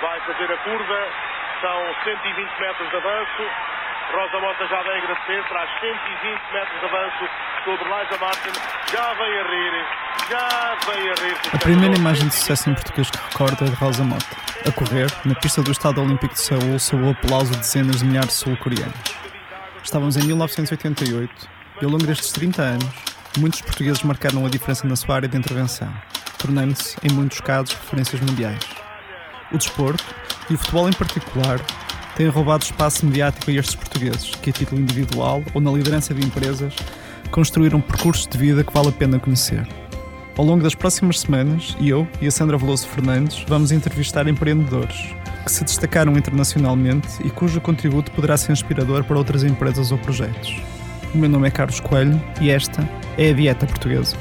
vai fazer a curva, são 120 metros de avanço. Rosa Mota já vem agradecer, traz 120 metros de avanço sobre Liza Martin, já vem a rir, já vem a rir. A primeira imagem de sucesso em português que recordo é de Rosa Mota, a correr, na pista do Estado Olímpico de Seul, sob o aplauso de dezenas de milhares de sul-coreanos. Estávamos em 1988 e ao longo destes 30 anos, muitos portugueses marcaram a diferença na sua área de intervenção, tornando-se, em muitos casos, referências mundiais. O desporto, e o futebol em particular, têm roubado espaço mediático a estes portugueses, que a título individual ou na liderança de empresas, construíram percursos de vida que vale a pena conhecer. Ao longo das próximas semanas, eu e a Sandra Veloso Fernandes vamos entrevistar empreendedores que se destacaram internacionalmente e cujo contributo poderá ser inspirador para outras empresas ou projetos. O meu nome é Carlos Coelho e esta é a Dieta Portuguesa.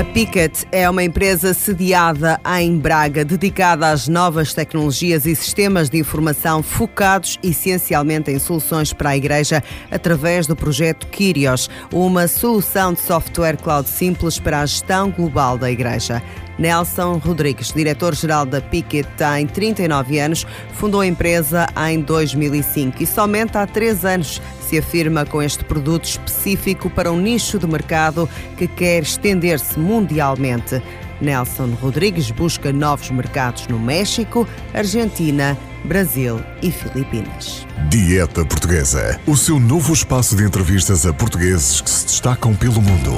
A Picket é uma empresa sediada em Braga, dedicada às novas tecnologias e sistemas de informação focados essencialmente em soluções para a Igreja através do projeto Kyrios, uma solução de software cloud simples para a gestão global da Igreja. Nelson Rodrigues, diretor-geral da Picket, tem 39 anos, fundou a empresa em 2005 e somente há três anos se afirma com este produto específico para um nicho de mercado que quer estender-se mundialmente. Nelson Rodrigues busca novos mercados no México, Argentina, Brasil e Filipinas. Dieta Portuguesa, o seu novo espaço de entrevistas a portugueses que se destacam pelo mundo.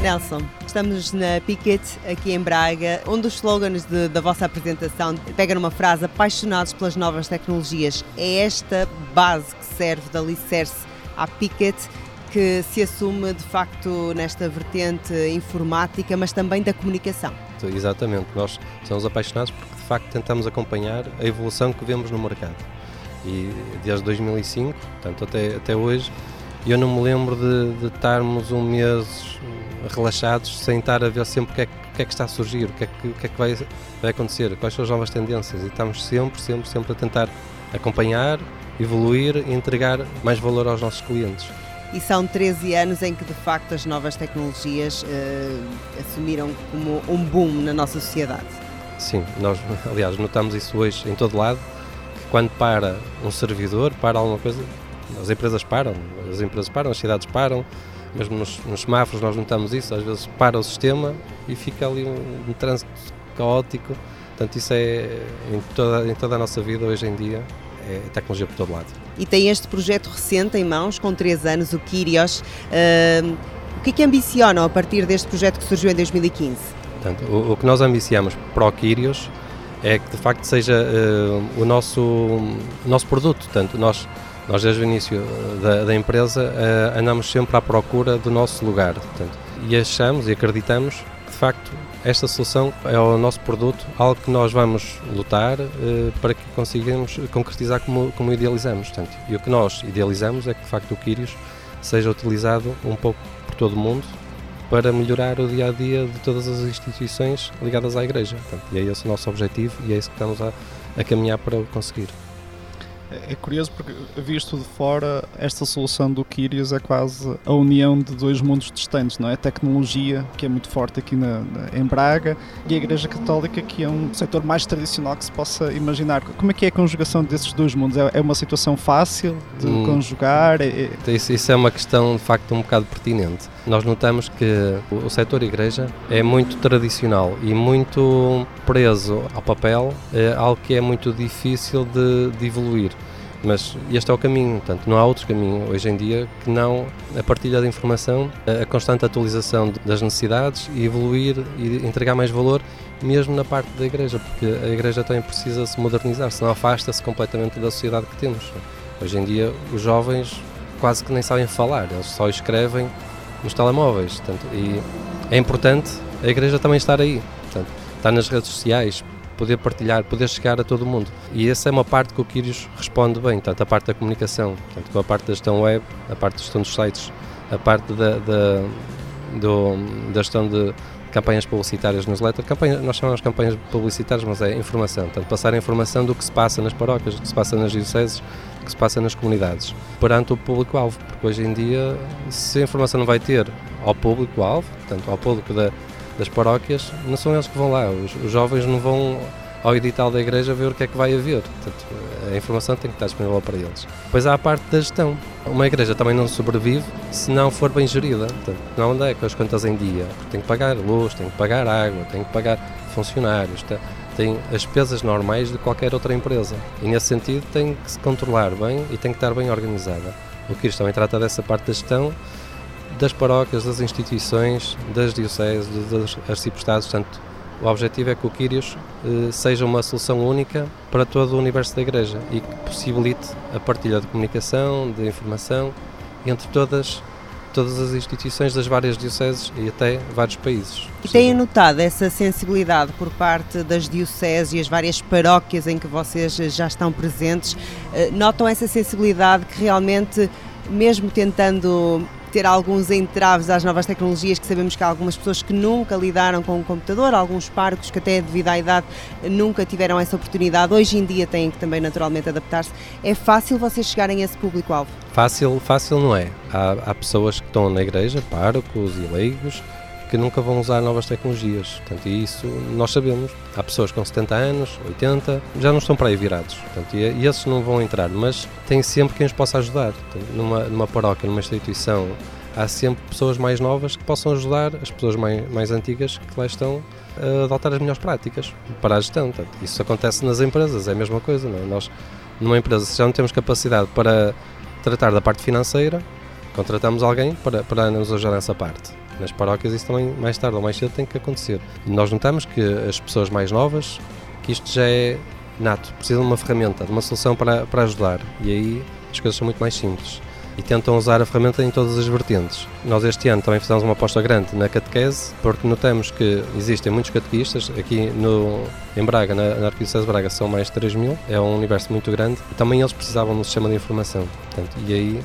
Nelson, estamos na Picket, aqui em Braga. Um dos slogans de, da vossa apresentação pega numa frase: apaixonados pelas novas tecnologias. É esta base que serve de alicerce à Picket que se assume de facto nesta vertente informática, mas também da comunicação. Exatamente, nós somos apaixonados porque de facto tentamos acompanhar a evolução que vemos no mercado. E desde 2005, portanto até, até hoje, eu não me lembro de, de estarmos um mês relaxados sem estar a ver sempre o que é, o que, é que está a surgir, o que é que, que, é que vai, vai acontecer, quais são as novas tendências e estamos sempre, sempre, sempre a tentar acompanhar, evoluir e entregar mais valor aos nossos clientes. E são 13 anos em que de facto as novas tecnologias uh, assumiram como um boom na nossa sociedade. Sim, nós aliás notamos isso hoje em todo lado, que quando para um servidor, para alguma coisa, as empresas param, as empresas param, as cidades param, mesmo nos, nos semáforos nós notamos isso, às vezes para o sistema e fica ali um, um trânsito caótico. Portanto, isso é em toda, em toda a nossa vida hoje em dia, é tecnologia por todo lado. E tem este projeto recente em mãos, com 3 anos, o Kyrios. Uh, o que é que ambicionam a partir deste projeto que surgiu em 2015? Portanto, o, o que nós ambiciamos para o Kyrios é que de facto seja uh, o, nosso, o nosso produto. Portanto, nós nós, desde o início da, da empresa, uh, andamos sempre à procura do nosso lugar. Portanto, e achamos e acreditamos que, de facto, esta solução é o nosso produto, algo que nós vamos lutar uh, para que consigamos concretizar como, como idealizamos. Portanto, e o que nós idealizamos é que, de facto, o Quírios seja utilizado um pouco por todo o mundo para melhorar o dia a dia de todas as instituições ligadas à Igreja. Portanto, e é esse o nosso objetivo e é isso que estamos a, a caminhar para conseguir. É curioso porque, visto de fora, esta solução do Kyrios é quase a união de dois mundos distantes, não é? A tecnologia, que é muito forte aqui na, na, em Braga, e a Igreja Católica, que é um setor mais tradicional que se possa imaginar. Como é que é a conjugação desses dois mundos? É, é uma situação fácil de hum. conjugar? É, é... Isso, isso é uma questão, de facto, um bocado pertinente. Nós notamos que o setor igreja é muito tradicional e muito preso ao papel, é algo que é muito difícil de, de evoluir. Mas este é o caminho, portanto, não há outro caminho hoje em dia que não a partilha de informação, a constante atualização das necessidades e evoluir e entregar mais valor, mesmo na parte da igreja, porque a igreja também precisa se modernizar, senão afasta-se completamente da sociedade que temos. Hoje em dia, os jovens quase que nem sabem falar, eles só escrevem nos telemóveis. Portanto, e é importante a igreja também estar aí, portanto, estar nas redes sociais, poder partilhar, poder chegar a todo mundo. E essa é uma parte que o Quirios responde bem, tanto a parte da comunicação, tanto com a parte da gestão web, a parte da gestão dos sites, a parte da, da, do, da gestão de campanhas publicitárias newsletter. Campanha, nós chamamos campanhas publicitárias, mas é informação. Portanto, passar a informação do que se passa nas paróquias, do que se passa nas dioceses, que se passa nas comunidades, perante o público-alvo. Porque hoje em dia, se a informação não vai ter ao público-alvo, portanto, ao público da, das paróquias, não são eles que vão lá. Os, os jovens não vão ao edital da igreja ver o que é que vai haver. Portanto, a informação tem que estar disponível para eles. Depois há a parte da gestão. Uma igreja também não sobrevive se não for bem gerida. Portanto, não anda com as contas em dia. Tem que pagar luz, tem que pagar água, tem que pagar funcionários, tem as despesas normais de qualquer outra empresa. E nesse sentido tem que se controlar bem e tem que estar bem organizada. O Cristo também trata dessa parte da gestão das paróquias, das instituições, das dioceses, dos arciprestados, portanto, o objetivo é que o Quírios eh, seja uma solução única para todo o universo da Igreja e que possibilite a partilha de comunicação, de informação entre todas todas as instituições das várias dioceses e até vários países. E têm notado essa sensibilidade por parte das dioceses e as várias paróquias em que vocês já estão presentes? Eh, notam essa sensibilidade que realmente, mesmo tentando ter alguns entraves às novas tecnologias, que sabemos que há algumas pessoas que nunca lidaram com o computador, alguns parcos que até devido à idade nunca tiveram essa oportunidade, hoje em dia têm que também naturalmente adaptar-se. É fácil vocês chegarem a esse público-alvo? Fácil, fácil não é. Há, há pessoas que estão na igreja, párocos e leigos, que nunca vão usar novas tecnologias. Portanto, isso nós sabemos. Há pessoas com 70 anos, 80, já não estão para aí virados. Portanto, e, e esses não vão entrar, mas tem sempre quem os possa ajudar. Portanto, numa, numa paróquia, numa instituição, há sempre pessoas mais novas que possam ajudar as pessoas mais, mais antigas que lá estão a adotar as melhores práticas para a gestão. Portanto, isso acontece nas empresas, é a mesma coisa. Não é? Nós, numa empresa, se já não temos capacidade para tratar da parte financeira, contratamos alguém para, para nos ajudar nessa parte. Nas paróquias isso também mais tarde ou mais cedo tem que acontecer. Nós notamos que as pessoas mais novas, que isto já é nato, precisam de uma ferramenta, de uma solução para, para ajudar. E aí as coisas são muito mais simples. E tentam usar a ferramenta em todas as vertentes. Nós este ano também fizemos uma aposta grande na catequese, porque notamos que existem muitos catequistas. Aqui no, em Braga, na, na Arquidiocese de Braga, são mais de 3 mil. É um universo muito grande. E também eles precisavam de um sistema de informação. Portanto, e aí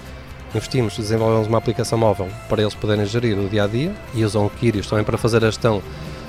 investimos, desenvolvemos uma aplicação móvel para eles poderem gerir o dia a dia e usam o Kyrios também para fazer a gestão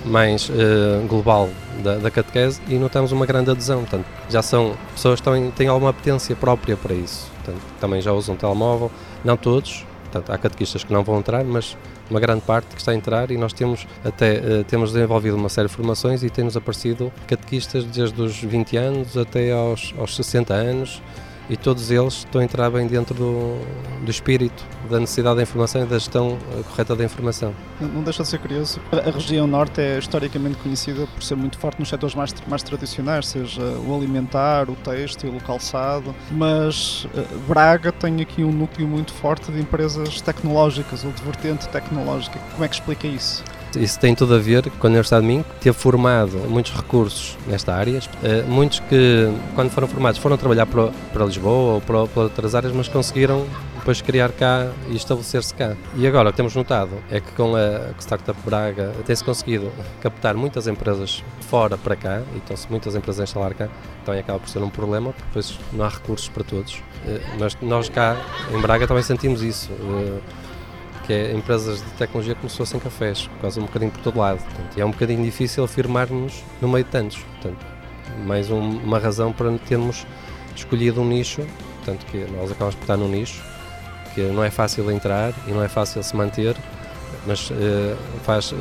mais uh, global da, da catequese e notamos uma grande adesão. Portanto, já são pessoas que têm, têm alguma apetência própria para isso. Portanto, também já usam telemóvel, não todos, portanto, há catequistas que não vão entrar, mas uma grande parte que está a entrar e nós temos até uh, temos desenvolvido uma série de formações e temos aparecido catequistas desde os 20 anos até aos, aos 60 anos e todos eles estão a entrar bem dentro do, do espírito da necessidade da informação e da gestão eh, correta da informação. Não deixa de ser curioso. A região norte é historicamente conhecida por ser muito forte nos setores mais, mais tradicionais, seja o alimentar, o têxtil, o calçado, mas eh, Braga tem aqui um núcleo muito forte de empresas tecnológicas ou de vertente tecnológica. Como é que explica isso? Isso tem tudo a ver com a Universidade de Minho, ter formado muitos recursos nesta área. Eh, muitos que, quando foram formados, foram trabalhar para, para Lisboa ou para, para outras áreas, mas conseguiram depois criar cá e estabelecer-se cá. E agora o que temos notado é que com a Startup Braga tem-se conseguido captar muitas empresas fora para cá e estão-se muitas empresas a instalar cá, então acaba por ser um problema, porque depois não há recursos para todos. Eh, mas nós cá em Braga também sentimos isso eh, que é empresas de tecnologia como se fossem cafés, quase um bocadinho por todo lado. Portanto, é um bocadinho difícil afirmarmos no meio de tantos. Portanto, mais um, uma razão para termos escolhido um nicho, portanto, que nós acabamos por estar num nicho, que não é fácil entrar e não é fácil se manter, mas uh, faz uh,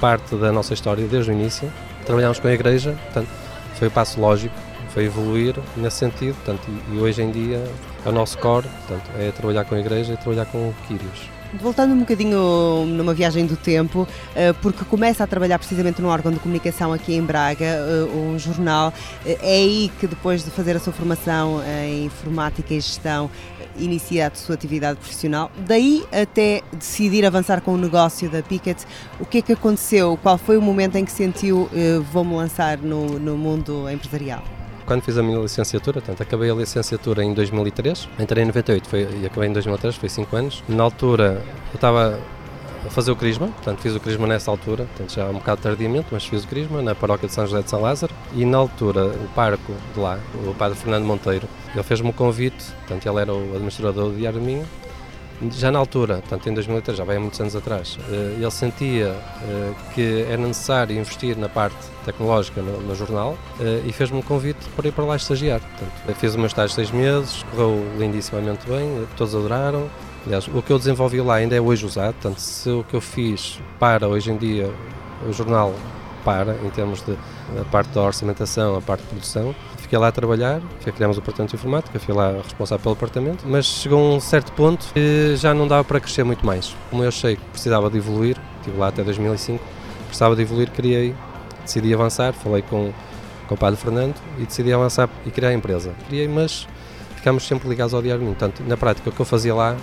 parte da nossa história desde o início. Trabalhamos com a igreja, portanto, foi o passo lógico, foi evoluir nesse sentido, portanto, e, e hoje em dia é o nosso core, portanto, é trabalhar com a igreja e trabalhar com o Quírios. Voltando um bocadinho numa viagem do tempo, eh, porque começa a trabalhar precisamente no órgão de comunicação aqui em Braga, eh, um jornal. Eh, é aí que depois de fazer a sua formação em informática e gestão, inicia a sua atividade profissional. Daí até decidir avançar com o negócio da Picket, o que é que aconteceu? Qual foi o momento em que sentiu vou-me lançar no, no mundo empresarial? Quando fiz a minha licenciatura, portanto, acabei a licenciatura em 2003, entrei em 98 foi, e acabei em 2003, foi 5 anos. Na altura eu estava a fazer o Crisma, portanto fiz o Crisma nessa altura, portanto já um bocado tardiamente, mas fiz o Crisma na paróquia de São José de São Lázaro e na altura o parco de lá, o padre Fernando Monteiro, ele fez-me o convite, portanto ele era o administrador do Diário Minho já na altura, portanto em 2003, já vai há muitos anos atrás, eh, ele sentia eh, que era necessário investir na parte tecnológica no, no jornal eh, e fez-me um convite para ir para lá estagiar. Portanto, fiz o meu estágio seis meses, correu lindissimamente bem, todos adoraram. Aliás, o que eu desenvolvi lá ainda é hoje usado, portanto, se o que eu fiz para hoje em dia o jornal para, em termos de a parte da orçamentação, a parte de produção. Fiquei lá a trabalhar, criámos o departamento de informática, fui lá responsável pelo departamento, mas chegou um certo ponto que já não dava para crescer muito mais. Como eu achei que precisava de evoluir, estive lá até 2005, precisava de evoluir, criei, decidi avançar, falei com, com o padre Fernando e decidi avançar e criar a empresa. Criei, mas ficámos sempre ligados ao diário. Portanto, na prática, o que eu fazia lá,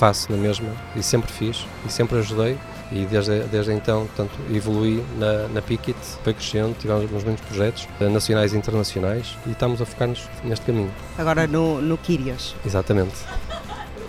faço na mesma e sempre fiz e sempre ajudei e desde, desde então portanto, evolui na, na Piquet, foi crescendo, tivemos muitos projetos eh, nacionais e internacionais e estamos a focar-nos neste caminho. Agora no, no Kyrios. Exatamente.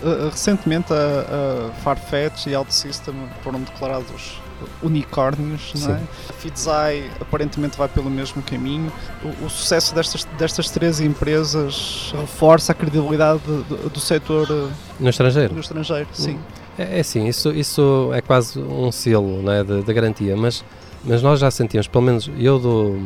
Uh, recentemente a, a Farfetch e OutSystem foram declarados unicórnios, não é? A Fidzai aparentemente vai pelo mesmo caminho. O, o, sucesso destas, destas três empresas reforça a credibilidade do, do setor no estrangeiro. No estrangeiro, sim. É, é sim, isso, isso é quase um selo né, de, de garantia, mas mas nós já sentimos, pelo menos eu do,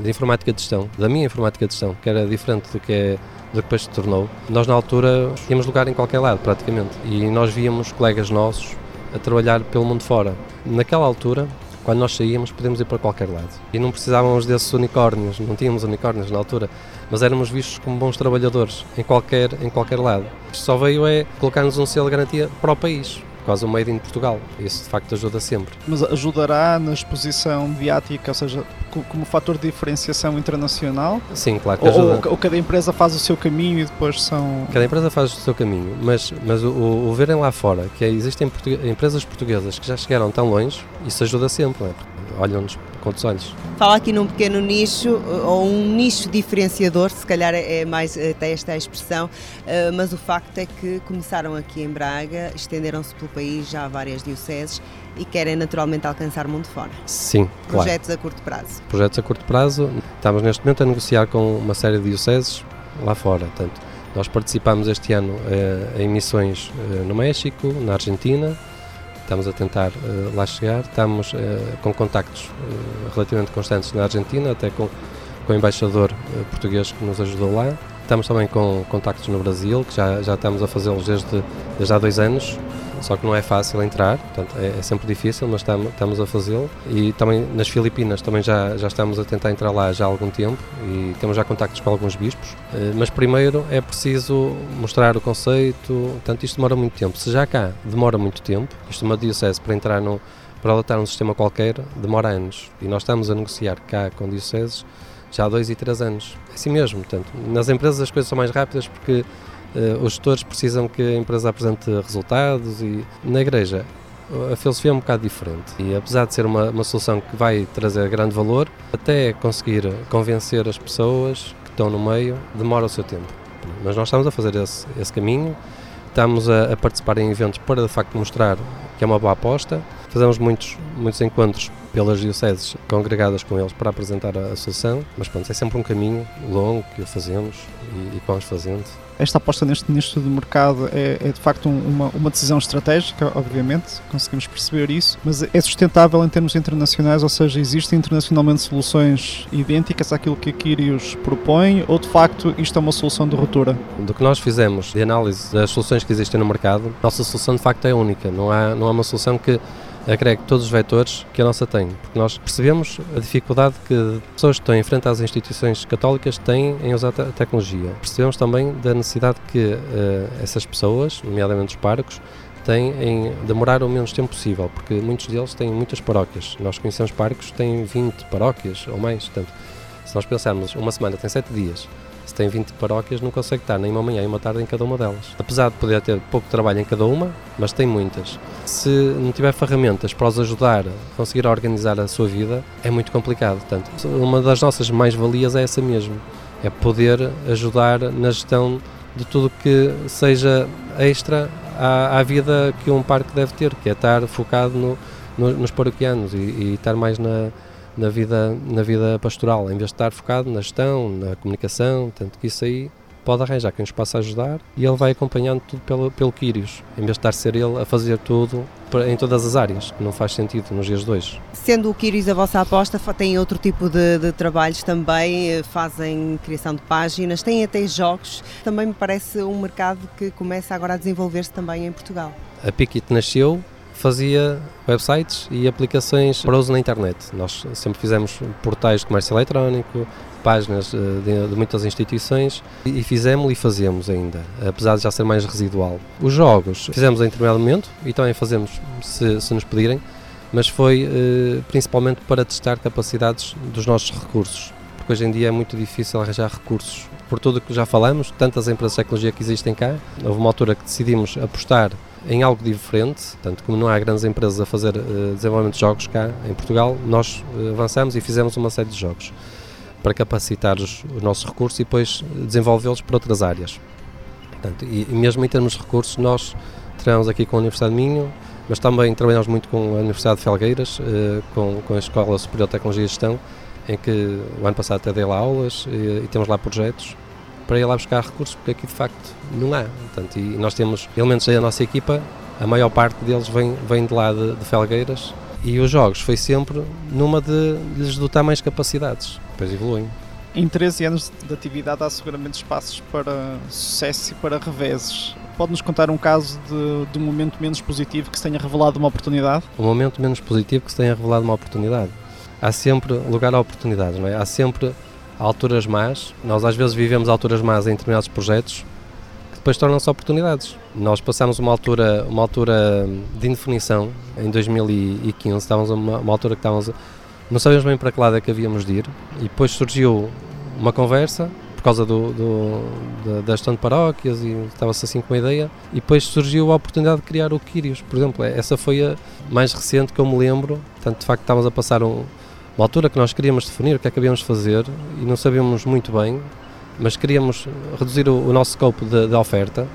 de informática de gestão, da minha informática de gestão, que era diferente do que, é, do que depois se tornou, nós na altura tínhamos lugar em qualquer lado praticamente e nós víamos colegas nossos a trabalhar pelo mundo fora. Naquela altura, quando nós saíamos, podíamos ir para qualquer lado. E não precisávamos desses unicórnios, não tínhamos unicórnios na altura, mas éramos vistos como bons trabalhadores em qualquer, em qualquer lado. Só veio é colocar-nos um selo de garantia para o país, quase o made in Portugal. Isso de facto ajuda sempre. Mas ajudará na exposição mediática, ou seja, como fator de diferenciação internacional? Sim, claro que ajuda. Ou, ou, cada empresa faz o seu caminho e depois são. Cada empresa faz o seu caminho, mas, mas o, o verem lá fora que existem portu empresas portuguesas que já chegaram tão longe, isso ajuda sempre, não é? olham-nos com outros olhos. Fala aqui num pequeno nicho, ou um nicho diferenciador, se calhar é mais até esta expressão, eh, mas o facto é que começaram aqui em Braga, estenderam-se pelo país já há várias dioceses e querem naturalmente alcançar o mundo fora. Sim, claro. Projetos a curto prazo. Projetos a curto prazo. Estamos neste momento a negociar com uma série de dioceses lá fora. Portanto, nós participamos este ano eh, em missões eh, no México, na Argentina, estamos a tentar uh, lá chegar. Estamos uh, com contactos uh, relativamente constantes na Argentina, até com, com o embaixador português que nos ajudou lá. Estamos também com contactos no Brasil, que já, já estamos a fazê-los desde, desde há dois anos só que não é fácil entrar, portanto é, é sempre difícil, mas estamos, a fazê-lo. E também nas Filipinas também já, já estamos a tentar entrar lá já há algum tempo e temos já contactos com alguns bispos. Eh, mas primeiro é preciso mostrar o conceito, portanto isto demora muito tempo. Se já cá demora muito tempo, isto é uma diocese para entrar no, para adotar um sistema qualquer demora anos e nós estamos a negociar cá com dioceses já há dois e três anos. É assim mesmo, portanto, nas empresas as coisas são mais rápidas porque os gestores precisam que a empresa apresente resultados e na igreja a filosofia é um bocado diferente e apesar de ser uma, uma solução que vai trazer grande valor, até conseguir convencer as pessoas que estão no meio demora o seu tempo. Mas nós estamos a fazer esse, esse caminho, estamos a, a participar em eventos para de facto mostrar que é uma boa aposta. Fazemos muitos, muitos encontros pelas dioceses congregadas com eles para apresentar a, a solução, mas pronto, é sempre um caminho longo que fazemos e, e que vamos fazendo esta aposta neste nicho de mercado é, é de facto uma, uma, decisão estratégica, obviamente, conseguimos perceber isso, mas é sustentável em termos internacionais, ou seja, existem internacionalmente soluções idênticas àquilo que a Kyrios propõe, ou de facto isto é uma solução de ruptura? Do que nós fizemos de análise das soluções que existem no mercado, nossa solução de facto é única, não há, não há uma solução que agrega todos os vetores que a nossa tem, porque nós percebemos a dificuldade que pessoas que estão em frente às instituições católicas têm em usar a tecnologia. Percebemos também da necessidade que uh, essas pessoas, nomeadamente os párocos, têm em demorar o menos tempo possível, porque muitos deles têm muitas paróquias. Nós conhecemos párocos que têm 20 paróquias ou mais, portanto, se nós pensarmos, uma semana tem 7 dias, se tem 20 paróquias, não consegue estar nem uma manhã e uma tarde em cada uma delas. Apesar de poder ter pouco trabalho em cada uma, mas tem muitas. Se não tiver ferramentas para os ajudar a conseguir organizar a sua vida, é muito complicado. Portanto, uma das nossas mais-valias é essa mesmo: é poder ajudar na gestão de tudo que seja extra à, à vida que um parque deve ter, que é estar focado no, no, nos paroquianos e, e estar mais na na vida, na vida pastoral, em vez de estar focado na gestão, na comunicação, tanto que isso aí pode arranjar quem nos possa ajudar e ele vai acompanhando tudo pelo, pelo Quírios, em vez de estar a ser ele a fazer tudo em todas as áreas, que não faz sentido nos dias de hoje. Sendo o Quírios a vossa aposta, têm outro tipo de, de, trabalhos também, eh, fazem criação de páginas, têm até jogos, também me parece um mercado que começa agora a desenvolver-se também em Portugal. A Piquit nasceu fazia websites e aplicações para uso na internet. Nós sempre fizemos portais de comércio eletrónico, páginas de, de muitas instituições e, fizemos e fazemos ainda, apesar de já ser mais residual. Os jogos fizemos em determinado momento e também fazemos se, se nos pedirem, mas foi eh, principalmente para testar capacidades dos nossos recursos, porque hoje em dia é muito difícil arranjar recursos. Por tudo o que já falamos, tantas empresas de tecnologia que existem cá, houve uma altura que decidimos apostar em algo diferente, tanto como não há grandes empresas a fazer uh, desenvolvimento de jogos cá em Portugal, nós uh, avançamos e fizemos uma série de jogos para capacitar os, os nossos recursos e depois desenvolvê-los para outras áreas. Portanto, e, e, mesmo em termos de recursos, nós trabalhamos aqui com a Universidade de Minho, mas também trabalhamos muito com a Universidade de Felgueiras, uh, com, com a Escola Superior de Tecnologia e Gestão, em que o ano passado até dei lá aulas e, e temos lá projetos para ir lá buscar recursos, porque aqui de facto não há. Portanto, e nós temos elementos da nossa equipa, a maior parte deles vem, vem de lá de, de Felgueiras, e os jogos foi sempre numa de, lhes dotar mais capacidades, depois evoluem. Em 13 anos de atividade há seguramente espaços para sucesso e para reveses. Pode-nos contar um caso de, de um momento menos positivo que se tenha revelado uma oportunidade? Um momento menos positivo que se tenha revelado uma oportunidade. Há sempre lugar a oportunidades, não é? Há sempre alturas más. Nós às vezes vivemos alturas más em determinados projetos depois tornam-se oportunidades. Nós passamos uma altura, uma altura de indefinição em 2015, estávamos uma, uma altura que estávamos, não sabíamos bem para que lado é que havíamos de ir e depois surgiu uma conversa por causa do, do, da, da gestão de paróquias e estava-se assim com uma ideia e depois surgiu a oportunidade de criar o Quírios, por exemplo, essa foi a mais recente que eu me lembro, portanto de facto estávamos a passar um, uma altura que nós queríamos definir o que é que havíamos de fazer e não sabíamos muito bem, mas queríamos reduzir o, o nosso scope de, de, oferta.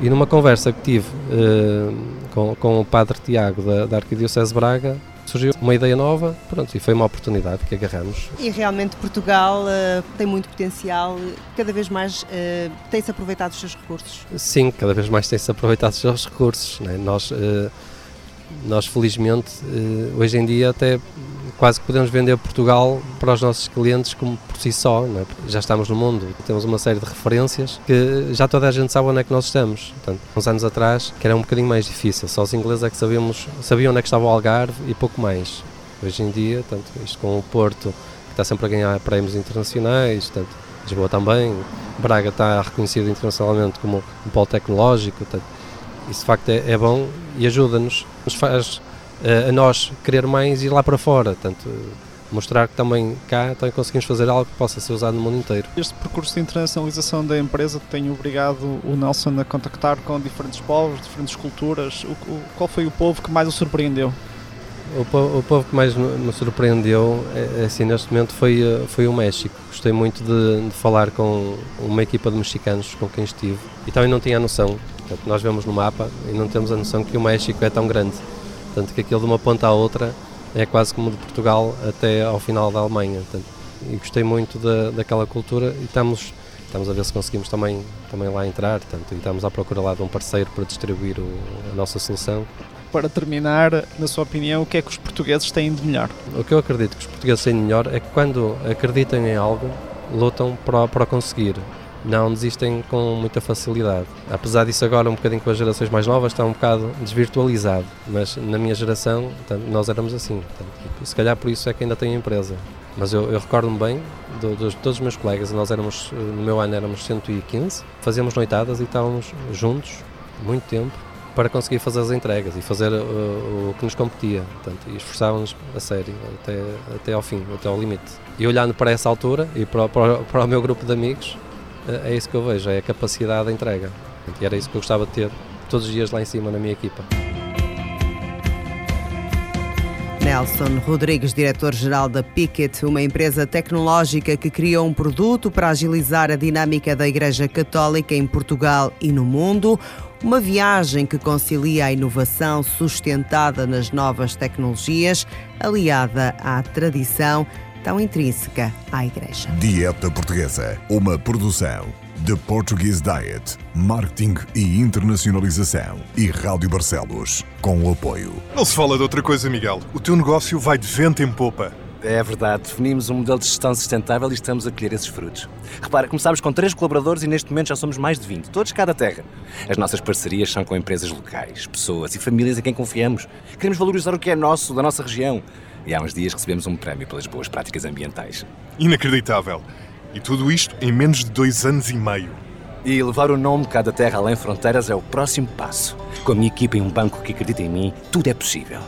E numa conversa que tive uh, com, com o padre Tiago da, da Arquidiocese Braga, surgiu uma ideia nova, pronto, e foi uma oportunidade que agarramos. E realmente Portugal uh, tem muito potencial, cada vez mais uh, tem-se aproveitado os seus recursos? Sim, cada vez mais tem-se aproveitado os seus recursos. Né? Nós, uh, nós, felizmente, hoje em dia até quase que podemos vender Portugal para os nossos clientes como por si só, é? já estamos no mundo, temos uma série de referências que já toda a gente sabe onde é que nós estamos. Portanto, uns anos atrás, que era um bocadinho mais difícil, só os ingleses é que sabíamos, sabiam onde é que estava o Algarve e pouco mais. Hoje em dia, tanto isto com o Porto, que está sempre a ganhar prémios internacionais, tanto Lisboa também, Braga está reconhecido internacionalmente como um polo tecnológico, tanto, isso de facto é, é bom e ajuda-nos, nos faz a nós querer mais ir lá para fora, tanto mostrar que também cá também conseguimos fazer algo que possa ser usado no mundo inteiro. Este percurso de internacionalização da empresa tem obrigado o Nelson a contactar com diferentes povos, diferentes culturas. O, o, qual foi o povo que mais o surpreendeu? O povo, o povo que mais me surpreendeu, é, é, assim, neste momento, foi, eh, foi o México. Gostei muito de, de, falar com uma equipa de mexicanos com quem estive e também não tinha a noção. Portanto, nós vemos no mapa e não temos a noção que o México é tão grande. Portanto, que aquilo de uma ponta à outra é quase como de Portugal até ao final da Alemanha. Portanto, e gostei muito da, daquela cultura e estamos, estamos a ver se conseguimos também, também lá entrar. Portanto, e estamos à procura lá de um parceiro para distribuir o, a nossa solução. Para terminar, na sua opinião, o que é que os portugueses têm de melhor? O que eu acredito que os portugueses têm de melhor é que quando acreditam em algo, lutam para, para conseguir não desistem com muita facilidade. Apesar disso agora um bocadinho com as gerações mais novas está um bocado desvirtualizado, mas na minha geração nós éramos assim, se calhar por isso é que ainda tenho empresa. Mas eu, eu recordo-me bem de, de, todos os meus colegas, nós éramos, no meu ano éramos 115, fazíamos noitadas e estávamos juntos muito tempo para conseguir fazer as entregas e fazer uh, o que nos competia. Portanto, e esforçávamos a sério até, até ao fim, até ao limite. E olhando para essa altura e para, para, para o meu grupo de amigos, é isso que eu vejo, é a capacidade de entrega. E era isso que eu gostava de ter todos os dias lá em cima na minha equipa. Nelson Rodrigues, diretor-geral da Picket, uma empresa tecnológica que criou um produto para agilizar a dinâmica da Igreja Católica em Portugal e no mundo. Uma viagem que concilia a inovação sustentada nas novas tecnologias, aliada à tradição tão intrínseca à Igreja. Dieta Portuguesa, uma produção de Portuguese Diet, Marketing e Internacionalização e Rádio Barcelos, com o apoio. Não se fala de outra coisa, Miguel. O teu negócio vai de vento em popa. É verdade, definimos um modelo de gestão sustentável e estamos a colher esses frutos. Repara, começámos com três colaboradores e neste momento já somos mais de 20, todos cada terra. As nossas parcerias são com empresas locais, pessoas e famílias em quem confiamos. Queremos valorizar o que é nosso, da nossa região. E há uns dias recebemos um prémio pelas boas práticas ambientais. Inacreditável. E tudo isto em menos de dois anos e meio. E levar o nome Cada Terra Além Fronteiras é o próximo passo. Com a minha equipa e um banco que acredita em mim, tudo é possível.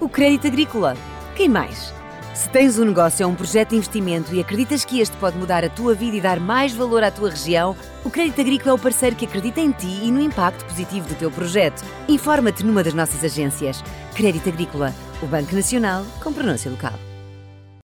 O crédito agrícola. Quem mais? Se tens um negócio ou um projeto de investimento e acreditas que este pode mudar a tua vida e dar mais valor à tua região, o Crédito Agrícola é o parceiro que acredita em ti e no impacto positivo do teu projeto. Informa-te numa das nossas agências. Crédito Agrícola, o Banco Nacional com pronúncia local.